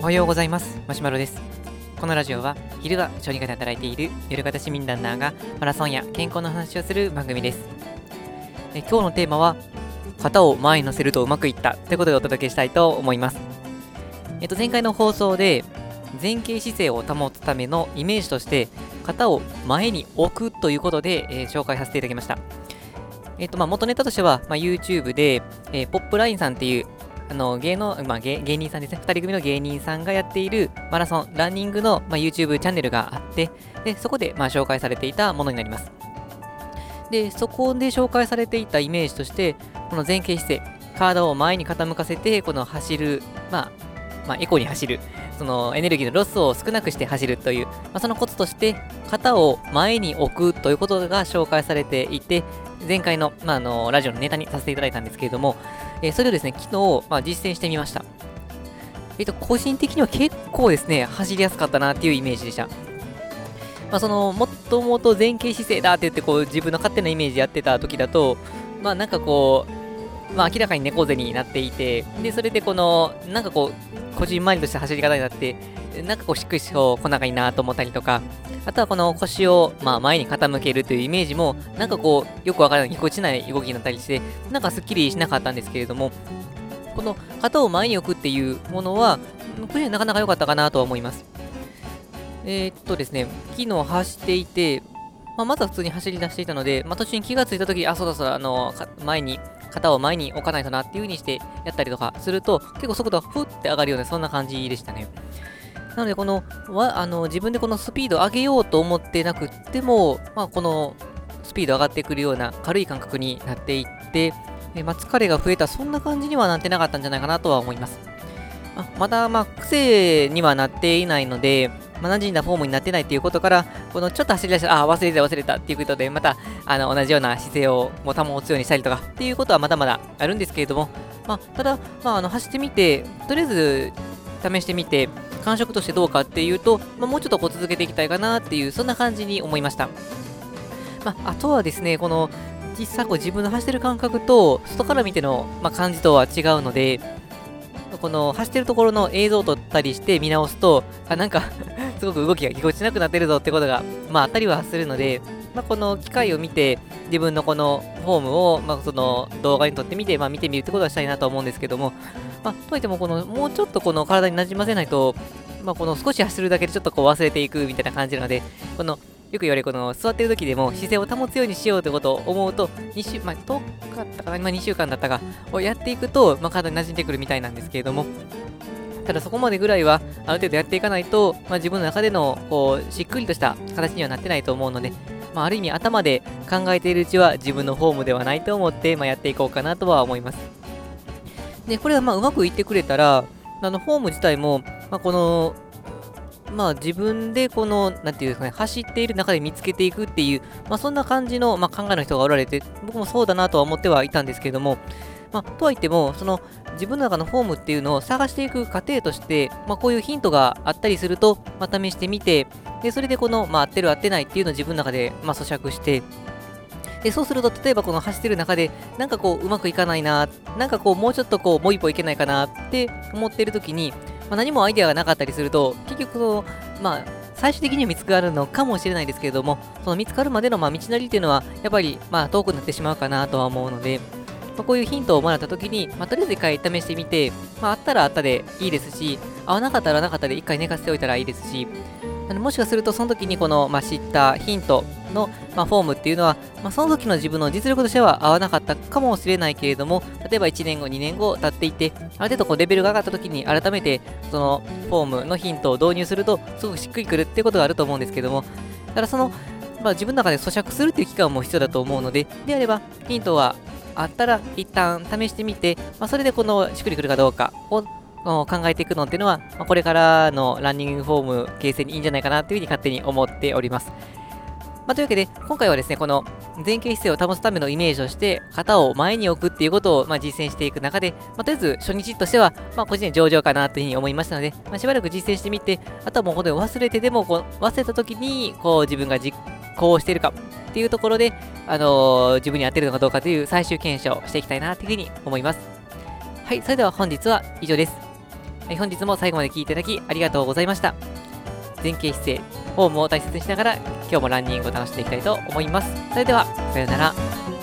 おはようございます。マシュマロです。このラジオは昼は小児科で働いている夜型市民ランナーがマラソンや健康の話をする番組です。え今日のテーマは型を前に乗せるとうまくいったということでお届けしたいと思います。えっと前回の放送で前傾姿勢を保つためのイメージとして型を前に置くということで、えー紹介させていただきました。えっとまあ元ネタとしては、まあ、YouTube で、えーポップラインさんっていうあの芸能、まあ、芸芸人さんですね、2人組の芸人さんがやっているマラソン、ランニングの、まあ、YouTube チャンネルがあって、でそこで、まあ、紹介されていたものになります。で、そこで紹介されていたイメージとして、この前傾姿勢、体を前に傾かせて、この走る、まあ、まあ、エコに走る、そのエネルギーのロスを少なくして走るという、まあ、そのコツとして、肩を前に置くということが紹介されていて、前回の,、まあ、あのラジオのネタにさせていただいたんですけれども、えーそれをですね、昨日、まあ、実践してみました。えっ、と、個人的には結構ですね、走りやすかったなっていうイメージでした。まあ、その、もともと前傾姿勢だって言って、こう、自分の勝手なイメージやってた時だと、まあ、なんかこう、まあ、明らかに猫背になっていて、で、それでこの、なんかこう、こじんまりとした走り方になって、なんかこう、しっくりそう来ないいなと思ったりとか、あとはこの腰を、まあ、前に傾けるというイメージも、なんかこう、よくわからない、ぎこちない動きになったりして、なんかすっきりしなかったんですけれども、この肩を前に置くっていうものは、これなかなか良かったかなとは思います。えーっとですね、昨日走っていて、まあ、まずは普通に走り出していたので、まあ、途中に気がついたとき、あ、そうだそうだ、あの、前に、肩を前に置かないとなっていう風にしてやったりとかすると、結構速度がふって上がるような、そんな感じでしたね。なので、この、わあの自分でこのスピードを上げようと思ってなくっても、まあ、このスピード上がってくるような軽い感覚になっていって、えまあ、疲れが増えた、そんな感じにはなってなかったんじゃないかなとは思います。まあまだ、まあ、癖にはなっていないので、まあ、馴染んだフォームになってないっていうことから、このちょっと走り出したら、あ、忘れた忘れたっていうことで、また、あの、同じような姿勢をもう保つようにしたりとかっていうことはまだまだあるんですけれども、まあ、ただ、まあ、あの、走ってみて、とりあえず、試してみて、感触としてどうかっていうと、まあ、もうちょっとこう続けていきたいかなっていう、そんな感じに思いました。まあ、あとはですね、この、実際こう自分の走ってる感覚と、外から見ての、まあ、感じとは違うので、この走ってるところの映像を撮ったりして見直すと、あ、なんかすごく動きがぎこちなくなってるぞってことが、まあ、あったりはするので、まあ、この機械を見て、自分のこのフォームを、まあ、その動画に撮ってみて、まあ、見てみるってことはしたいなと思うんですけども、まあ、とはいっても、この、もうちょっとこの体になじませないと、まあ、この少し走るだけでちょっとこう忘れていくみたいな感じなので、この、よく言われるこの座ってる時でも姿勢を保つようにしようということを思うと、2週、まあ、10日だったかな、まあ、2週間だったかをやっていくと、まあ、体に馴染んでくるみたいなんですけれども、ただそこまでぐらいはある程度やっていかないと、まあ、自分の中でのこうしっくりとした形にはなってないと思うので、まあ、ある意味頭で考えているうちは自分のフォームではないと思って、まあ、やっていこうかなとは思います。で、これはまうまくいってくれたら、あのフォーム自体も、まあ、この、まあ自分でこの、なんていうんですかね、走っている中で見つけていくっていう、まあそんな感じの、まあ、考えの人がおられて、僕もそうだなとは思ってはいたんですけれども、まあ、とはいっても、その自分の中のフォームっていうのを探していく過程として、まあ、こういうヒントがあったりすると、まあ、試してみて、でそれでこの、まあ、合ってる合ってないっていうのを自分の中で、まあ、咀嚼して、でそうすると、例えばこの走ってる中で、なんかこう、うまくいかないな、なんかこう、もうちょっとこう、もう一歩いけないかなって思ってる時に、まあ、何もアイデアがなかったりすると、結局その、まあ、最終的には見つかるのかもしれないですけれども、その見つかるまでのまあ道のりっていうのは、やっぱりまあ遠くなってしまうかなとは思うので、まあ、こういうヒントをもらったときに、まあ、とりあえず一回試してみて、まあ、あったらあったでいいですし、合わなかったらなかったで一回寝かせておいたらいいですし、あのもしかするとその時にこの、まあ、知ったヒントの、まあ、フォームっていうのは、まあ、その時の自分の実力としては合わなかったかもしれないけれども、例えば1年後、2年後経っていて、ある程度こうレベルが上がった時に改めてそのフォームのヒントを導入すると、すごくしっくりくるっていうことがあると思うんですけども、ただその、まあ、自分の中で咀嚼するっていう期間も必要だと思うので、であればヒントはあったら一旦試してみて、まあ、それでこのしっくりくるかどうかを考えていくのっていうのは、まあ、これからのランニングフォーム形成にいいんじゃないかなというふうに勝手に思っております。まあ、というわけで、今回はですね、この前傾姿勢を保つためのイメージとして、肩を前に置くっていうことをま実践していく中で、まあ、とりあえず初日としては、ま、個人で上々かなというふうに思いましたので、ま、しばらく実践してみて、あとはもう本当に忘れてでもこう、忘れた時に、こう自分が実行しているかっていうところで、あのー自分に合ってるのかどうかという最終検証をしていきたいなというふうに思います。はい、それでは本日は以上です。はい、本日も最後まで聴いていただきありがとうございました。前傾姿勢、フォームを大切にしながら今日もランニングを楽しんでいきたいと思います。それでは、さようなら。